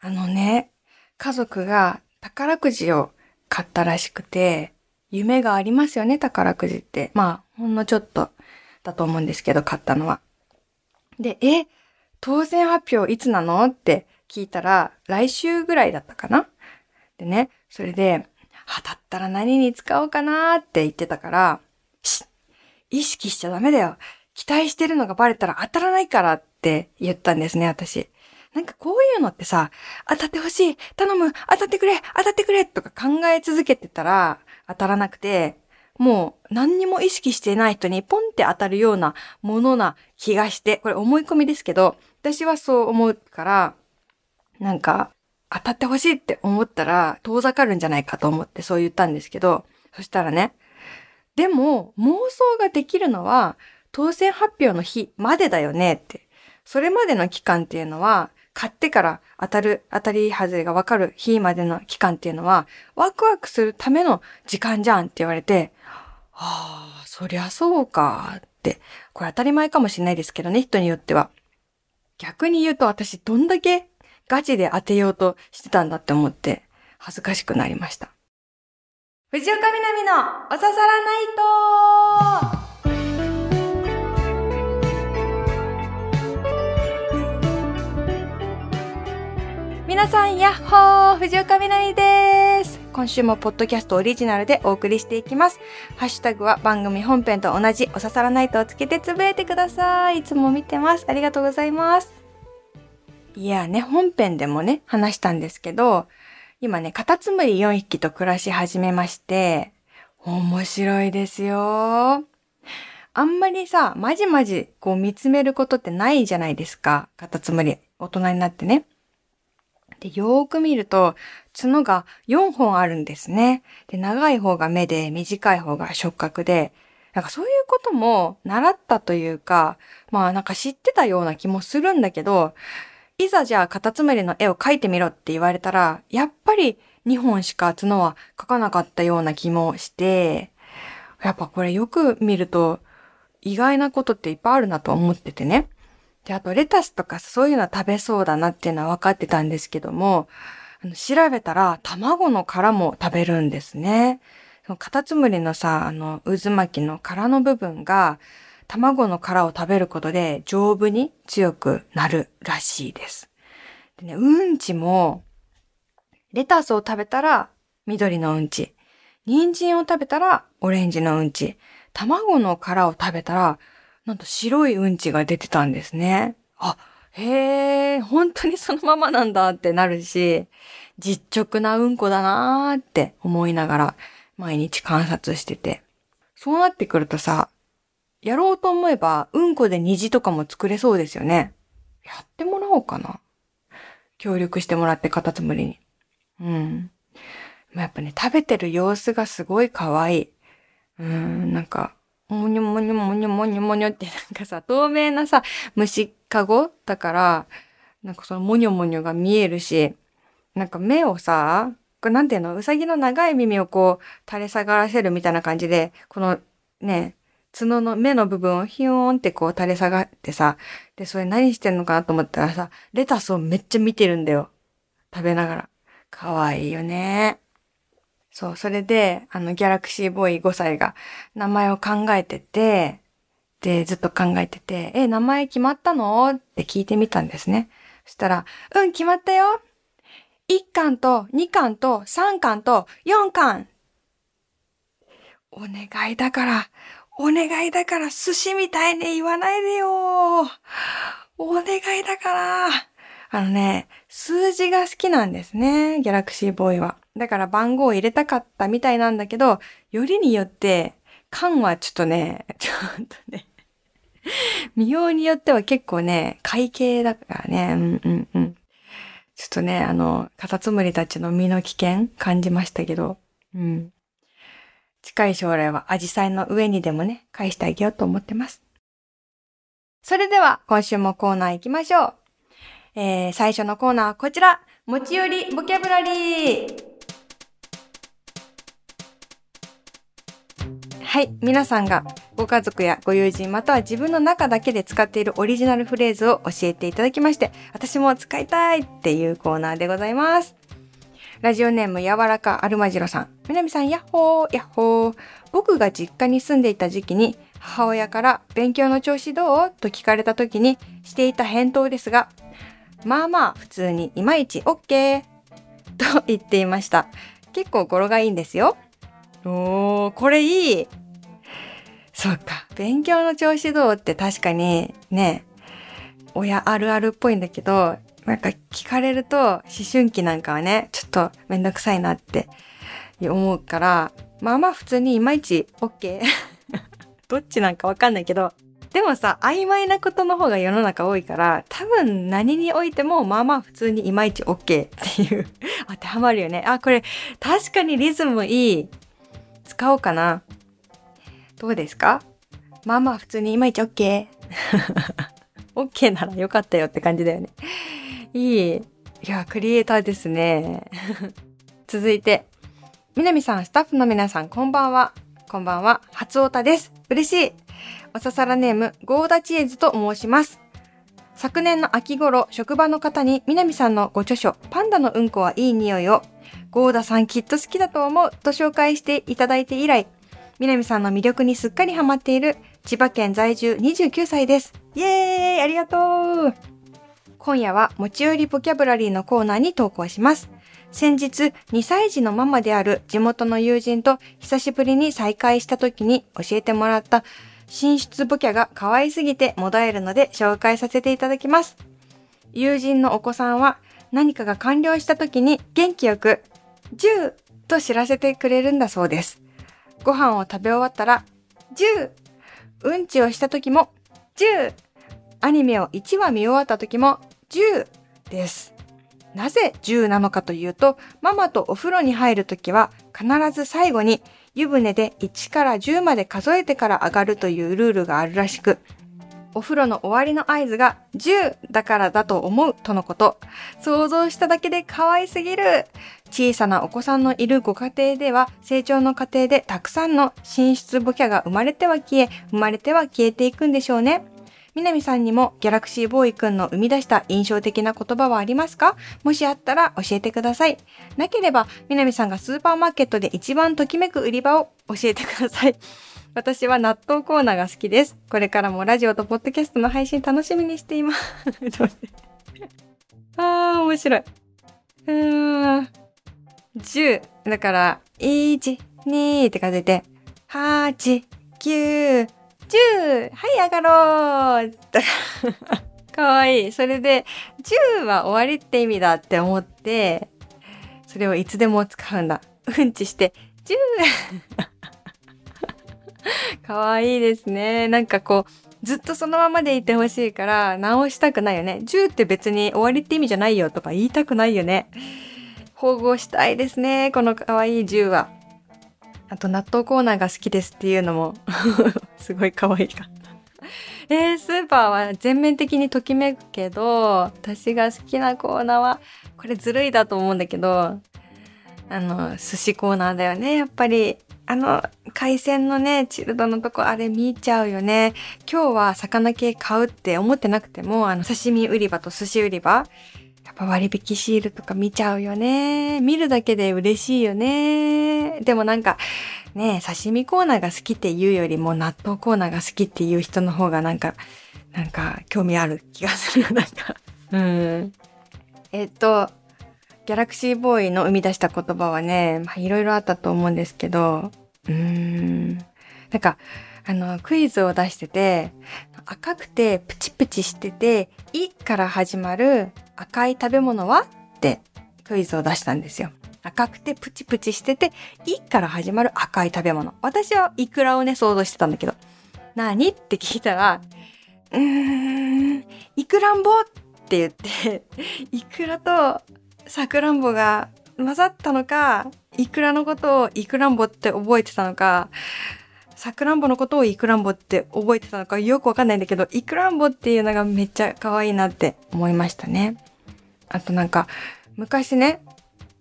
あのね、家族が宝くじを買ったらしくて、夢がありますよね、宝くじって。まあ、ほんのちょっとだと思うんですけど、買ったのは。で、え、当選発表いつなのって聞いたら、来週ぐらいだったかなでね、それで、あ、だったら何に使おうかなって言ってたから、し意識しちゃダメだよ。期待してるのがバレたら当たらないからって言ったんですね、私。なんかこういうのってさ、当たってほしい、頼む、当たってくれ、当たってくれとか考え続けてたら当たらなくて、もう何にも意識してない人にポンって当たるようなものな気がして、これ思い込みですけど、私はそう思うから、なんか当たってほしいって思ったら遠ざかるんじゃないかと思ってそう言ったんですけど、そしたらね、でも妄想ができるのは当選発表の日までだよねって。それまでの期間っていうのは、買ってから当たる、当たり外れがわかる日までの期間っていうのは、ワクワクするための時間じゃんって言われて、ああ、そりゃそうかって。これ当たり前かもしれないですけどね、人によっては。逆に言うと私どんだけガチで当てようとしてたんだって思って恥ずかしくなりました。藤岡みなみのおささらナイト皆さん、やっほー藤岡みなみです。今週もポッドキャストオリジナルでお送りしていきます。ハッシュタグは番組本編と同じおささらナイトをつけてつぶやいてください。いつも見てます。ありがとうございます。いやね、本編でもね、話したんですけど、今ね、カタツムリ4匹と暮らし始めまして、面白いですよ。あんまりさ、まじまじこう見つめることってないじゃないですか。カタツムリ、大人になってね。で、よーく見ると、角が4本あるんですね。で、長い方が目で、短い方が触覚で、なんかそういうことも習ったというか、まあなんか知ってたような気もするんだけど、いざじゃあカタツムリの絵を描いてみろって言われたら、やっぱり2本しか角は描かなかったような気もして、やっぱこれよく見ると意外なことっていっぱいあるなと思っててね。で、あとレタスとかそういうのは食べそうだなっていうのは分かってたんですけども、あの調べたら卵の殻も食べるんですね。そのカタツムリのさ、あの渦巻きの殻の部分が卵の殻を食べることで丈夫に強くなるらしいです。でね、うんちも、レタスを食べたら緑のうんち、人参を食べたらオレンジのうんち、卵の殻を食べたらなんと白いうんちが出てたんですね。あ、へえ、本当にそのままなんだってなるし、実直なうんこだなーって思いながら毎日観察してて。そうなってくるとさ、やろうと思えばうんこで虹とかも作れそうですよね。やってもらおうかな。協力してもらってカタツムリに。うん。ま、やっぱね、食べてる様子がすごい可愛い。うん、なんか、もにょもにょもにょもにょもにょってなんかさ、透明なさ、虫かごだから、なんかそのもにょもにょが見えるし、なんか目をさ、これなんていうのうさぎの長い耳をこう垂れ下がらせるみたいな感じで、このね、角の目の部分をヒヨーンってこう垂れ下がってさ、で、それ何してんのかなと思ったらさ、レタスをめっちゃ見てるんだよ。食べながら。かわいいよね。そう、それで、あの、ギャラクシーボーイ5歳が名前を考えてて、で、ずっと考えてて、え、名前決まったの？って聞いてみたんですね。そしたら、うん、決まったよ !1 巻と2巻と3巻と4巻お願いだから、お願いだから寿司みたいに言わないでよお願いだからあのね、数字が好きなんですね、ギャラクシーボーイは。だから番号を入れたかったみたいなんだけど、よりによって、缶はちょっとね、ちょっとね、見ようによっては結構ね、会計だからね、うんうんうん。ちょっとね、あの、カタツムリたちの身の危険感じましたけど、うん。近い将来はアジサイの上にでもね、返してあげようと思ってます。それでは、今週もコーナー行きましょう。えー、最初のコーナーはこちら。持ち寄りボキャブラリー。はい。皆さんがご家族やご友人または自分の中だけで使っているオリジナルフレーズを教えていただきまして、私も使いたいっていうコーナーでございます。ラジオネーム柔らかアルマジロさん。みなみさん、やっほー、やっほー。僕が実家に住んでいた時期に、母親から勉強の調子どう？と聞かれた時にしていた返答ですが、まあまあ普通にいまいち OK と言っていました。結構語呂がいいんですよ。おー、これいいそっか。勉強の調子どうって確かにね、親あるあるっぽいんだけど、なんか聞かれると思春期なんかはね、ちょっとめんどくさいなって思うから、まあまあ普通にいまいち OK どっちなんかわかんないけど、でもさ、曖昧なことの方が世の中多いから、多分何においてもまあまあ普通にいまいち OK っていう 当てはまるよね。あ、これ確かにリズムいい。使おうかな。どうですか？まあまあ普通にいまいち OK。OK ならよかったよって感じだよね。いい。いや、クリエイターですね。続いて、みなみさん、スタッフの皆さん、こんばんは。こんばんは。初オタです。嬉しい。おささらネーム、ゴーダチエズと申します。昨年の秋頃、職場の方に南さんのご著書、パンダのうんこはいい匂いを、ゴーダさんきっと好きだと思うと紹介していただいて以来、南さんの魅力にすっかりハマっている千葉県在住29歳です。イエーイありがとう今夜は持ち寄りボキャブラリーのコーナーに投稿します。先日、2歳児のママである地元の友人と久しぶりに再会した時に教えてもらった進出ボキャが可愛すぎてもだえるので紹介させていただきます。友人のお子さんは何かが完了した時に元気よく、10と知らせてくれるんだそうです。ご飯を食べ終わったら、10! うんちをした時も、10! アニメを1話見終わった時も、10! です。なぜ10なのかというと、ママとお風呂に入るときは必ず最後に湯船で1から10まで数えてから上がるというルールがあるらしく、お風呂の終わりの合図が10だからだと思うとのこと。想像しただけで可愛すぎる。小さなお子さんのいるご家庭では成長の過程でたくさんの寝室ボキャが生まれては消え、生まれては消えていくんでしょうね。南さんにもギャラクシーボーイくんの生み出した印象的な言葉はありますか？もしあったら教えてください。なければ、南さんがスーパーマーケットで一番ときめく売り場を教えてください。私は納豆コーナーが好きです。これからもラジオとポッドキャストの配信楽しみにしています。あー、面白い。うーん。10。だから、1、2って数えて、8、9、10! はい、上がろうかわいい。それで、10は終わりって意味だって思って、それをいつでも使うんだ。うんちして、10! かわいいですね。なんかこう、ずっとそのままでいてほしいから直したくないよね。10って別に終わりって意味じゃないよとか言いたくないよね。保護したいですね。このかわいい10は。あと納豆コーナーが好きですっていうのも すごい可愛いかった。えー、スーパーは全面的にときめくけど、私が好きなコーナーは、これずるいだと思うんだけど、あの、寿司コーナーだよね、やっぱり。あの、海鮮のね、チルドのとこ、あれ見ちゃうよね。今日は魚系買うって思ってなくても、あの、刺身売り場と寿司売り場、やっぱ割引シールとか見ちゃうよね。見るだけで嬉しいよね。でもなんか、ね刺身コーナーが好きっていうよりも納豆コーナーが好きっていう人の方がなんか、なんか興味ある気がする。なんか、うん。えっと、ギャラクシーボーイの生み出した言葉はね、まあいろいろあったと思うんですけど、うーん。なんか、あの、クイズを出してて、赤くてプチプチしてて、いから始まる赤い食べ物は？ってクイズを出したんですよ。赤くてプチプチしてて、いから始まる赤い食べ物。私はイクラをね、想像してたんだけど、何？って聞いたら、うーん、イクランボ？って言って、イクラとサクランボが混ざったのか、イクラのことをイクランボって覚えてたのか、さくらんぼのことをイクランボって覚えてたのかよくわかんないんだけど、イクランボっていうのがめっちゃ可愛いなって思いましたね。あとなんか、昔ね、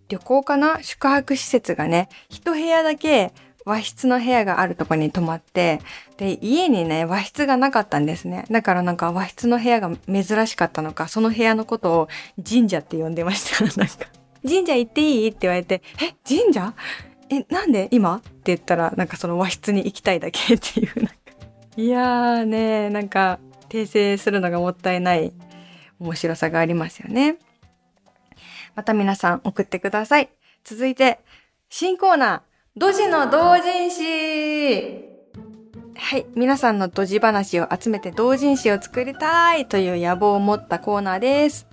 旅行かな？宿泊施設がね、一部屋だけ和室の部屋があるとこに泊まって、で、家にね、和室がなかったんですね。だからなんか和室の部屋が珍しかったのか、その部屋のことを神社って呼んでました。なんか、神社行っていい？って言われて、え、神社？え、なんで今？って言ったら、なんかその和室に行きたいだけっていう、なんか。いやーね、なんか、訂正するのがもったいない面白さがありますよね。また皆さん送ってください。続いて、新コーナー、ドジの同人誌はい。皆さんのドジ話を集めて同人誌を作りたいという野望を持ったコーナーです。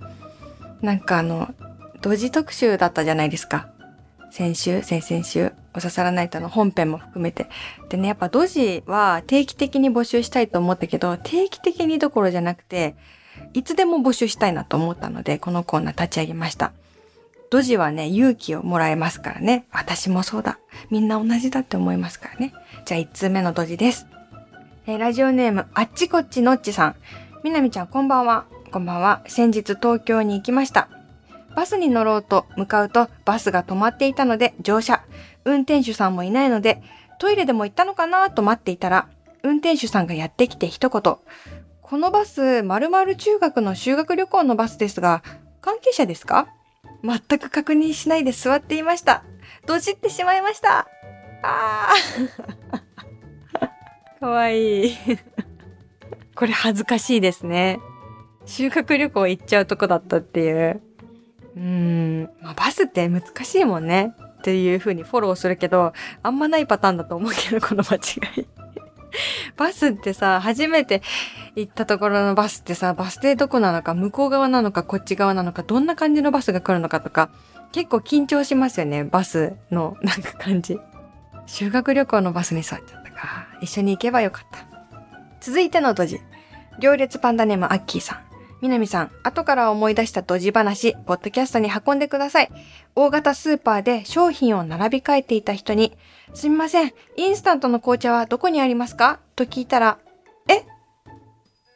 なんかあの、ドジ特集だったじゃないですか。先週、先々週、おささらナイトの本編も含めて。でね、やっぱドジは定期的に募集したいと思ったけど、定期的にどころじゃなくて、いつでも募集したいなと思ったので、このコーナー立ち上げました。ドジはね、勇気をもらえますからね。私もそうだ。みんな同じだって思いますからね。じゃあ1通目のドジです。えーラジオネーム、あっちこっちのっちさん。みなみちゃんこんばんは。こんばんは。先日東京に行きました。バスに乗ろうと向かうとバスが止まっていたので乗車。運転手さんもいないのでトイレでも行ったのかなと待っていたら運転手さんがやってきて一言。このバス、〇〇中学の修学旅行のバスですが、関係者ですか？全く確認しないで座っていました。どじってしまいました。あー。かわいい。これ恥ずかしいですね。修学旅行行っちゃうとこだったっていう。うん。まあ、バスって難しいもんね。っていう風にフォローするけど、あんまないパターンだと思うけど、この間違い。バスってさ、初めて行ったところのバスってさ、バス停どこなのか、向こう側なのか、こっち側なのか、どんな感じのバスが来るのかとか、結構緊張しますよね、バスのなんか感じ。修学旅行のバスに座っちゃったか。一緒に行けばよかった。続いてのドジ。行列パンダネームアッキーさん。南さん、後から思い出したドジ話、ポッドキャストに運んでください。大型スーパーで商品を並び替えていた人に、すみません、インスタントの紅茶はどこにありますか？と聞いたら、え？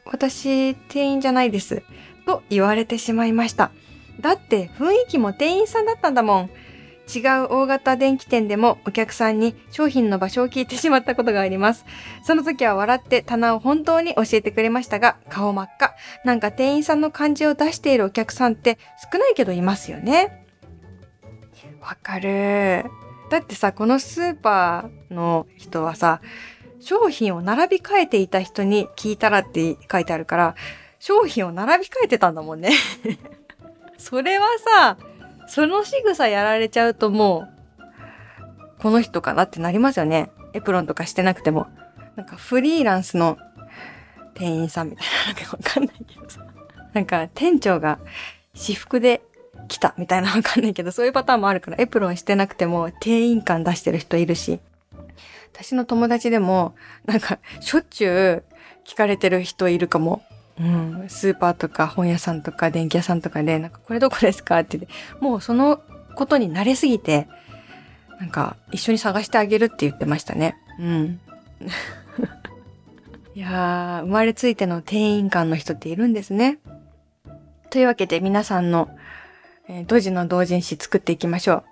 私、店員じゃないです。と言われてしまいました。だって雰囲気も店員さんだったんだもん。違う大型電気店でもお客さんに商品の場所を聞いてしまったことがあります。その時は笑って棚を本当に教えてくれましたが、顔真っ赤。なんか店員さんの感じを出しているお客さんって少ないけどいますよね。わかる。だってさ、このスーパーの人はさ、商品を並び替えていた人に聞いたらって書いてあるから、商品を並び替えてたんだもんね。それはさ、その仕草やられちゃうともう、この人かなってなりますよね。エプロンとかしてなくても。なんかフリーランスの店員さんみたいな、なんかわかんないけどさ。なんか店長が私服で来たみたいなわかんないけど、そういうパターンもあるから、エプロンしてなくても店員感出してる人いるし。私の友達でも、なんか、しょっちゅう聞かれてる人いるかも。うん、スーパーとか本屋さんとか電気屋さんとかで、なんか、これどこですかって言って、もうそのことに慣れすぎて、なんか、一緒に探してあげるって言ってましたね。うん。いやー、生まれついての店員感の人っているんですね。というわけで皆さんの、えー、ドジの同人誌作っていきましょ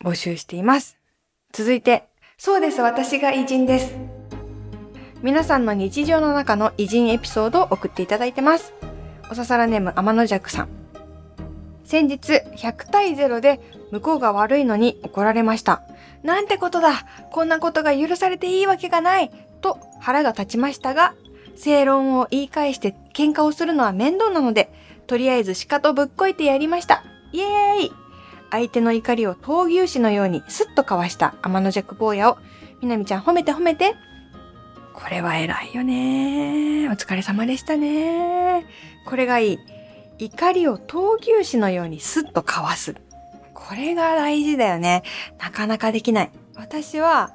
う。募集しています。続いて、そうです、私が偉人です。皆さんの日常の中の偉人エピソードを送っていただいてます。おささらネーム天の弱さん。先日、100対0で向こうが悪いのに怒られました。なんてことだこんなことが許されていいわけがないと腹が立ちましたが、正論を言い返して喧嘩をするのは面倒なので、とりあえず鹿とぶっこいてやりました。イエーイ相手の怒りを闘牛士のようにスッとかわした天の弱坊やを、みなみちゃん褒めて褒めて。これは偉いよね。お疲れ様でしたね。これがいい。怒りを闘牛士のようにスッとかわす。これが大事だよね。なかなかできない。私は、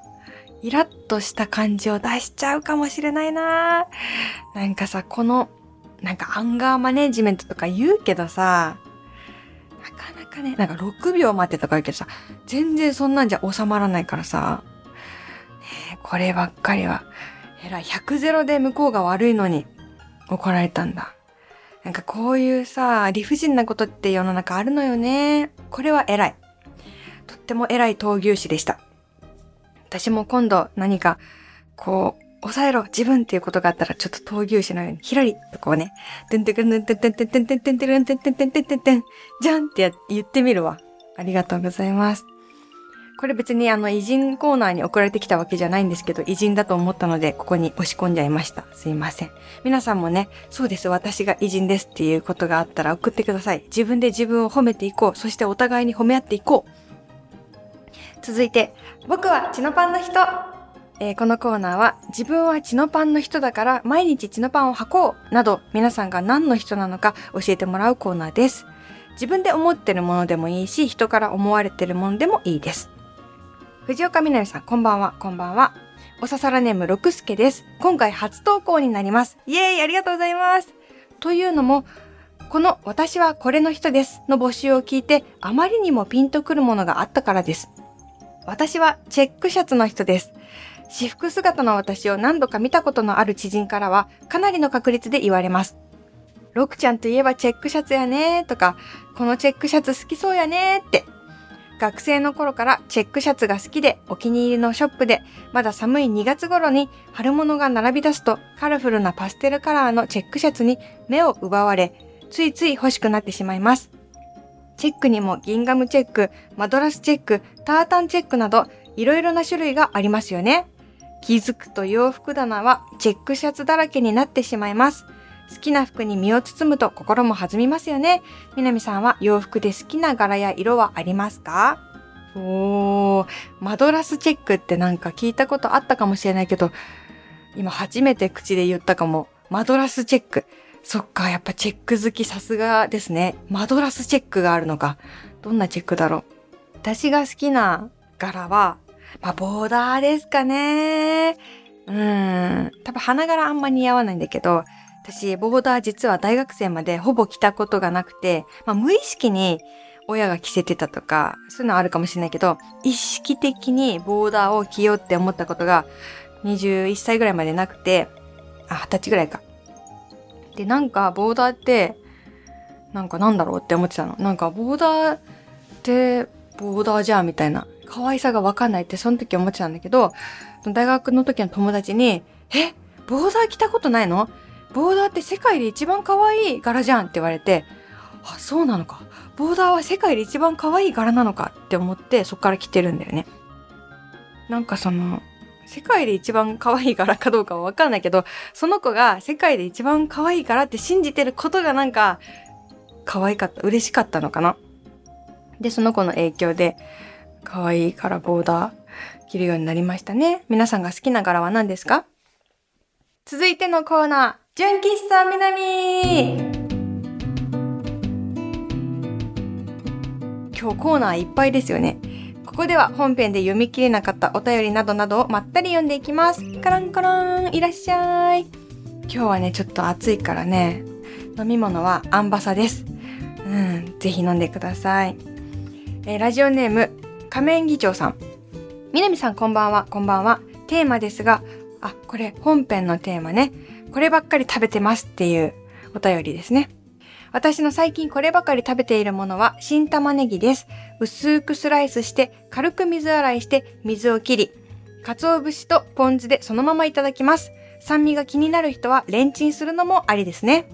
イラッとした感じを出しちゃうかもしれないななんかさ、この、なんかアンガーマネジメントとか言うけどさ、なかなかね、なんか6秒待ってとか言うけどさ、全然そんなんじゃ収まらないからさ、ねこればっかりは、えらい、100ゼロで向こうが悪いのに怒られたんだ。なんかこういうさ、理不尽なことって世の中あるのよね。これは偉い。とっても偉い闘牛士でした。私も今度何か、こう、抑えろ自分っていうことがあったら、ちょっと闘牛士のように、ひらりとこうね、てんてくんてんてんてんてんてんてんてんてんてんてんてんてんてんてんじゃんって言ってみるわ。ありがとうございます。これ別にあの偉人コーナーに送られてきたわけじゃないんですけど、偉人だと思ったので、ここに押し込んじゃいました。すいません。皆さんもね、そうです、私が偉人ですっていうことがあったら送ってください。自分で自分を褒めていこう。そしてお互いに褒め合っていこう。続いて、僕はチノパンの人。えー、このコーナーは自分はチノパンの人だから毎日チノパンを履こうなど皆さんが何の人なのか教えてもらうコーナーです。自分で思ってるものでもいいし人から思われてるものでもいいです。藤岡みなみさんこんばんは、こんばんは。おささらネーム六助です。今回初投稿になります。イエーイありがとうございます。というのも、この私はこれの人ですの募集を聞いてあまりにもピンとくるものがあったからです。私はチェックシャツの人です。私服姿の私を何度か見たことのある知人からはかなりの確率で言われます。ロクちゃんといえばチェックシャツやねとか、このチェックシャツ好きそうやねって。学生の頃からチェックシャツが好きでお気に入りのショップでまだ寒い2月頃に春物が並び出すとカラフルなパステルカラーのチェックシャツに目を奪われついつい欲しくなってしまいます。チェックにもギンガムチェック、マドラスチェック、タータンチェックなど、いろいろな種類がありますよね。気づくと洋服棚はチェックシャツだらけになってしまいます。好きな服に身を包むと心も弾みますよね。みなみさんは洋服で好きな柄や色はありますか？おー、マドラスチェックってなんか聞いたことあったかもしれないけど、今初めて口で言ったかも。マドラスチェック。そっか、やっぱチェック好きさすがですね。マドラスチェックがあるのか。どんなチェックだろう？私が好きな柄は、まあ、ボーダーですかね。うん。多分花柄あんま似合わないんだけど、私、ボーダー実は大学生までほぼ着たことがなくて、まあ、無意識に親が着せてたとか、そういうのはあるかもしれないけど、意識的にボーダーを着ようって思ったことが21歳ぐらいまでなくて、あ、20歳ぐらいか。で、なんかボーダーって、なんかなんだろうって思ってたの。なんかボーダーってボーダーじゃんみたいな。可愛さがわかんないってその時思ってたんだけど、大学の時の友達に、え？ボーダー着たことないの？ボーダーって世界で一番可愛い柄じゃんって言われて、あ、そうなのか。ボーダーは世界で一番可愛い柄なのかって思ってそっから着てるんだよね。なんかその、世界で一番可愛い柄かどうかはわかんないけど、その子が世界で一番可愛い柄って信じてることがなんか、可愛かった、嬉しかったのかな。で、その子の影響で、可愛いからボーダー着るようになりましたね。皆さんが好きな柄は何ですか？続いてのコーナー、純喫茶南今日コーナーいっぱいですよね。ここでは本編で読み切れなかったお便りなどなどをまったり読んでいきます。カランカラン、いらっしゃい。今日はね、ちょっと暑いからね、飲み物はアンバサです。うん、ぜひ飲んでください。えー、ラジオネーム、仮面議長さん。みなみさんこんばんは、こんばんは。テーマですが、あ、これ本編のテーマね。こればっかり食べてますっていうお便りですね。私の最近こればかり食べているものは新玉ねぎです。薄くスライスして軽く水洗いして水を切り、鰹節とポン酢でそのままいただきます。酸味が気になる人はレンチンするのもありですね。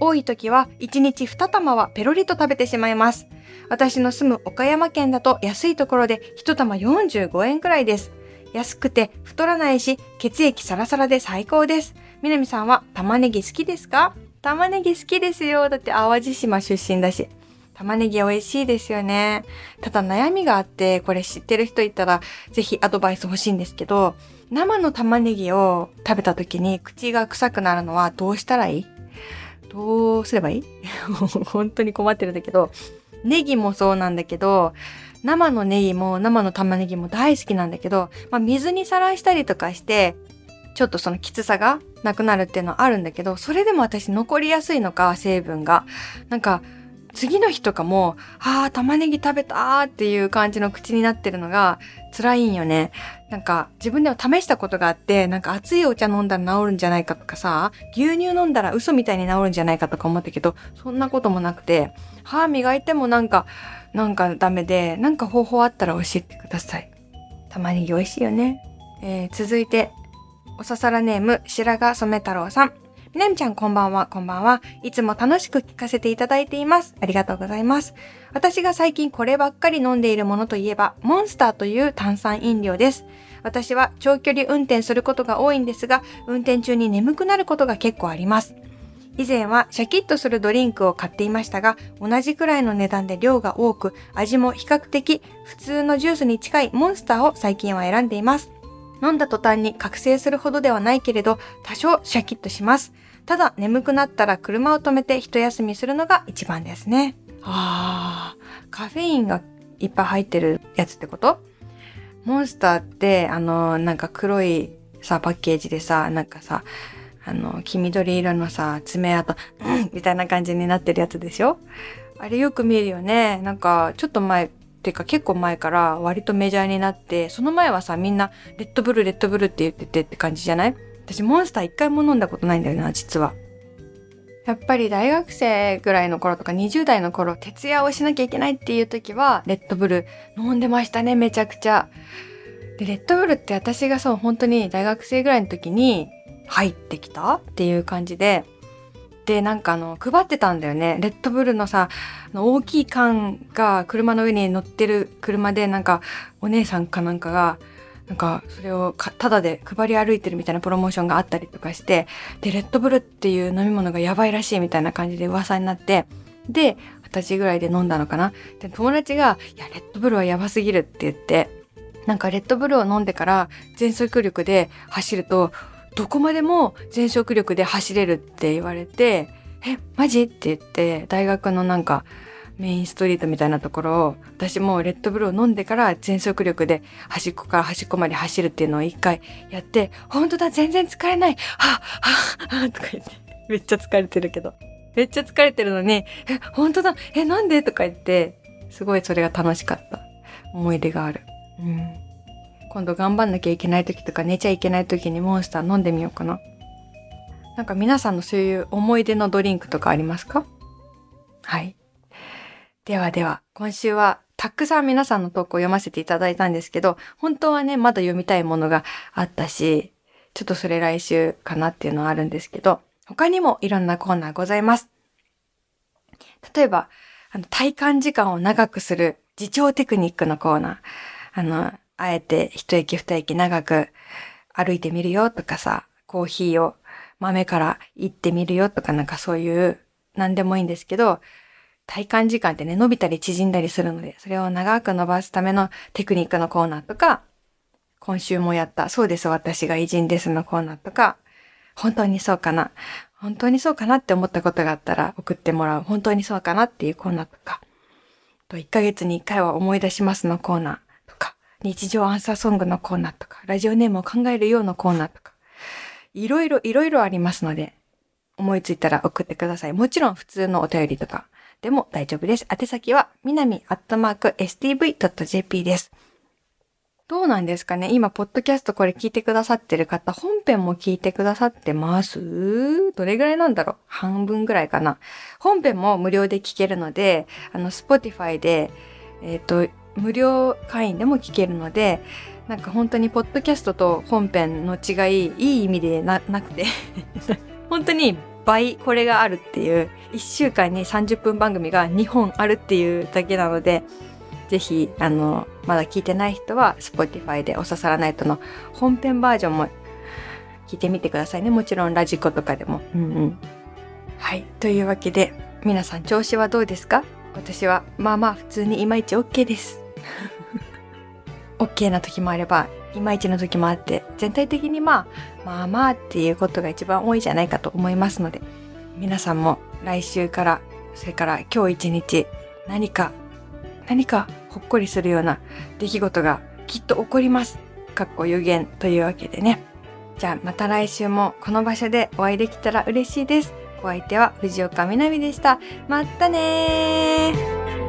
多い時は1日2玉はペロリと食べてしまいます。私の住む岡山県だと安いところで1玉45円くらいです。安くて太らないし血液サラサラで最高です。みなみさんは玉ねぎ好きですか？玉ねぎ好きですよ。だって淡路島出身だし。玉ねぎ美味しいですよね。ただ悩みがあって、これ知ってる人いたら、ぜひアドバイス欲しいんですけど、生の玉ねぎを食べた時に口が臭くなるのはどうしたらいい？どうすればいい？本当に困ってるんだけど、ネギもそうなんだけど、生のネギも生の玉ねぎも大好きなんだけど、まあ、水にさらしたりとかして、ちょっとそのきつさがなくなるっていうのはあるんだけど、それでも私残りやすいのか、成分が。なんか、次の日とかも、ああ、玉ねぎ食べたーっていう感じの口になってるのが辛いんよね。なんか自分でも試したことがあって、なんか熱いお茶飲んだら治るんじゃないかとかさ、牛乳飲んだら嘘みたいに治るんじゃないかとか思ったけど、そんなこともなくて、歯磨いてもなんか、なんかダメで、なんか方法あったら教えてください。玉ねぎ美味しいよね。えー、続いて、おささらネーム、白髪染太郎さん。みなみちゃんこんばんは、こんばんは。いつも楽しく聞かせていただいています。ありがとうございます。私が最近こればっかり飲んでいるものといえば、モンスターという炭酸飲料です。私は長距離運転することが多いんですが、運転中に眠くなることが結構あります。以前はシャキッとするドリンクを買っていましたが、同じくらいの値段で量が多く、味も比較的普通のジュースに近いモンスターを最近は選んでいます。飲んだ途端に覚醒するほどではないけれど、多少シャキッとします。ただ眠くなったら車を止めて一休みするのが一番ですね。あー、カフェインがいっぱい入ってるやつってこと？モンスターって、あの、なんか黒いさ、パッケージでさ、なんかさ、あの、黄緑色のさ、爪痕、うんみたいな感じになってるやつでしょ？あれよく見るよね。なんか、ちょっと前、ってか結構前から割とメジャーになって、その前はさ、みんな、レッドブル、レッドブルって言っててって感じじゃない？私モンスター一回も飲んだことないんだよな、実は。やっぱり大学生ぐらいの頃とか20代の頃、徹夜をしなきゃいけないっていう時は、レッドブル飲んでましたね、めちゃくちゃ。で、レッドブルって私がそう、本当に大学生ぐらいの時に入ってきたっていう感じで、で、なんかあの、配ってたんだよね。レッドブルのさ、大きい缶が車の上に乗ってる車で、なんか、お姉さんかなんかが、なんかそれをただで配り歩いてるみたいなプロモーションがあったりとかして、で、レッドブルっていう飲み物がやばいらしいみたいな感じで噂になって、で、二十歳ぐらいで飲んだのかな。で、友達が、いや、レッドブルはやばすぎるって言って、なんかレッドブルを飲んでから全速力で走ると、どこまでも全速力で走れるって言われて、え、マジ？って言って、大学のなんか、メインストリートみたいなところを、私もレッドブルを飲んでから全速力で端っこから端っこまで走るっていうのを一回やって、本当だ、全然疲れないはぁ、はぁ、とか言って、めっちゃ疲れてるけど。めっちゃ疲れてるのに、え、本当だ、え、なんで？とか言って、すごいそれが楽しかった思い出がある。うん。今度頑張んなきゃいけない時とか寝ちゃいけない時にモンスター飲んでみようかな。なんか皆さんのそういう思い出のドリンクとかありますか？はい。ではでは、今週はたくさん皆さんの投稿を読ませていただいたんですけど、本当はね、まだ読みたいものがあったし、ちょっとそれ来週かなっていうのはあるんですけど、他にもいろんなコーナーございます。例えば、あの、体感時間を長くする自重テクニックのコーナー。あの、あえて一駅二駅長く歩いてみるよとかさ、コーヒーを豆から行ってみるよとかなんかそういう何でもいいんですけど、体感時間ってね、伸びたり縮んだりするので、それを長く伸ばすためのテクニックのコーナーとか、今週もやった、そうです、私が偉人ですのコーナーとか、本当にそうかな、本当にそうかなって思ったことがあったら送ってもらう、本当にそうかなっていうコーナーとか、と1ヶ月に1回は思い出しますのコーナー、日常アンサーソングのコーナーとか、ラジオネームを考えるようなコーナーとか、いろいろいろいろありますので、思いついたら送ってください。もちろん普通のお便りとか、でも大丈夫です。宛先は、みなみアットマーク stv.jp です。どうなんですかね？今、ポッドキャストこれ聞いてくださってる方、本編も聞いてくださってます？どれぐらいなんだろう？半分ぐらいかな。本編も無料で聞けるので、あの、Spotify で、えっ、ー、と、無料会員でも聞けるので、なんか本当にポッドキャストと本編の違い、いい意味でな、なくて 本当に倍これがあるっていう、1週間に30分番組が2本あるっていうだけなので、ぜひ、あの、まだ聞いてない人は、Spotify でおささらないとの本編バージョンも聞いてみてくださいね。もちろんラジコとかでも。うんうん。はい。というわけで、皆さん調子はどうですか？私は、まあまあ普通にいまいち OK です。OK な時もあれば、いまいちの時もあって、全体的にまあ、まあまあっていうことが一番多いじゃないかと思いますので、皆さんも来週から、それから今日一日、何か、何かほっこりするような出来事がきっと起こります。かっこ予言というわけでね。じゃあまた来週もこの場所でお会いできたら嬉しいです。お相手は藤岡みなみでした。またね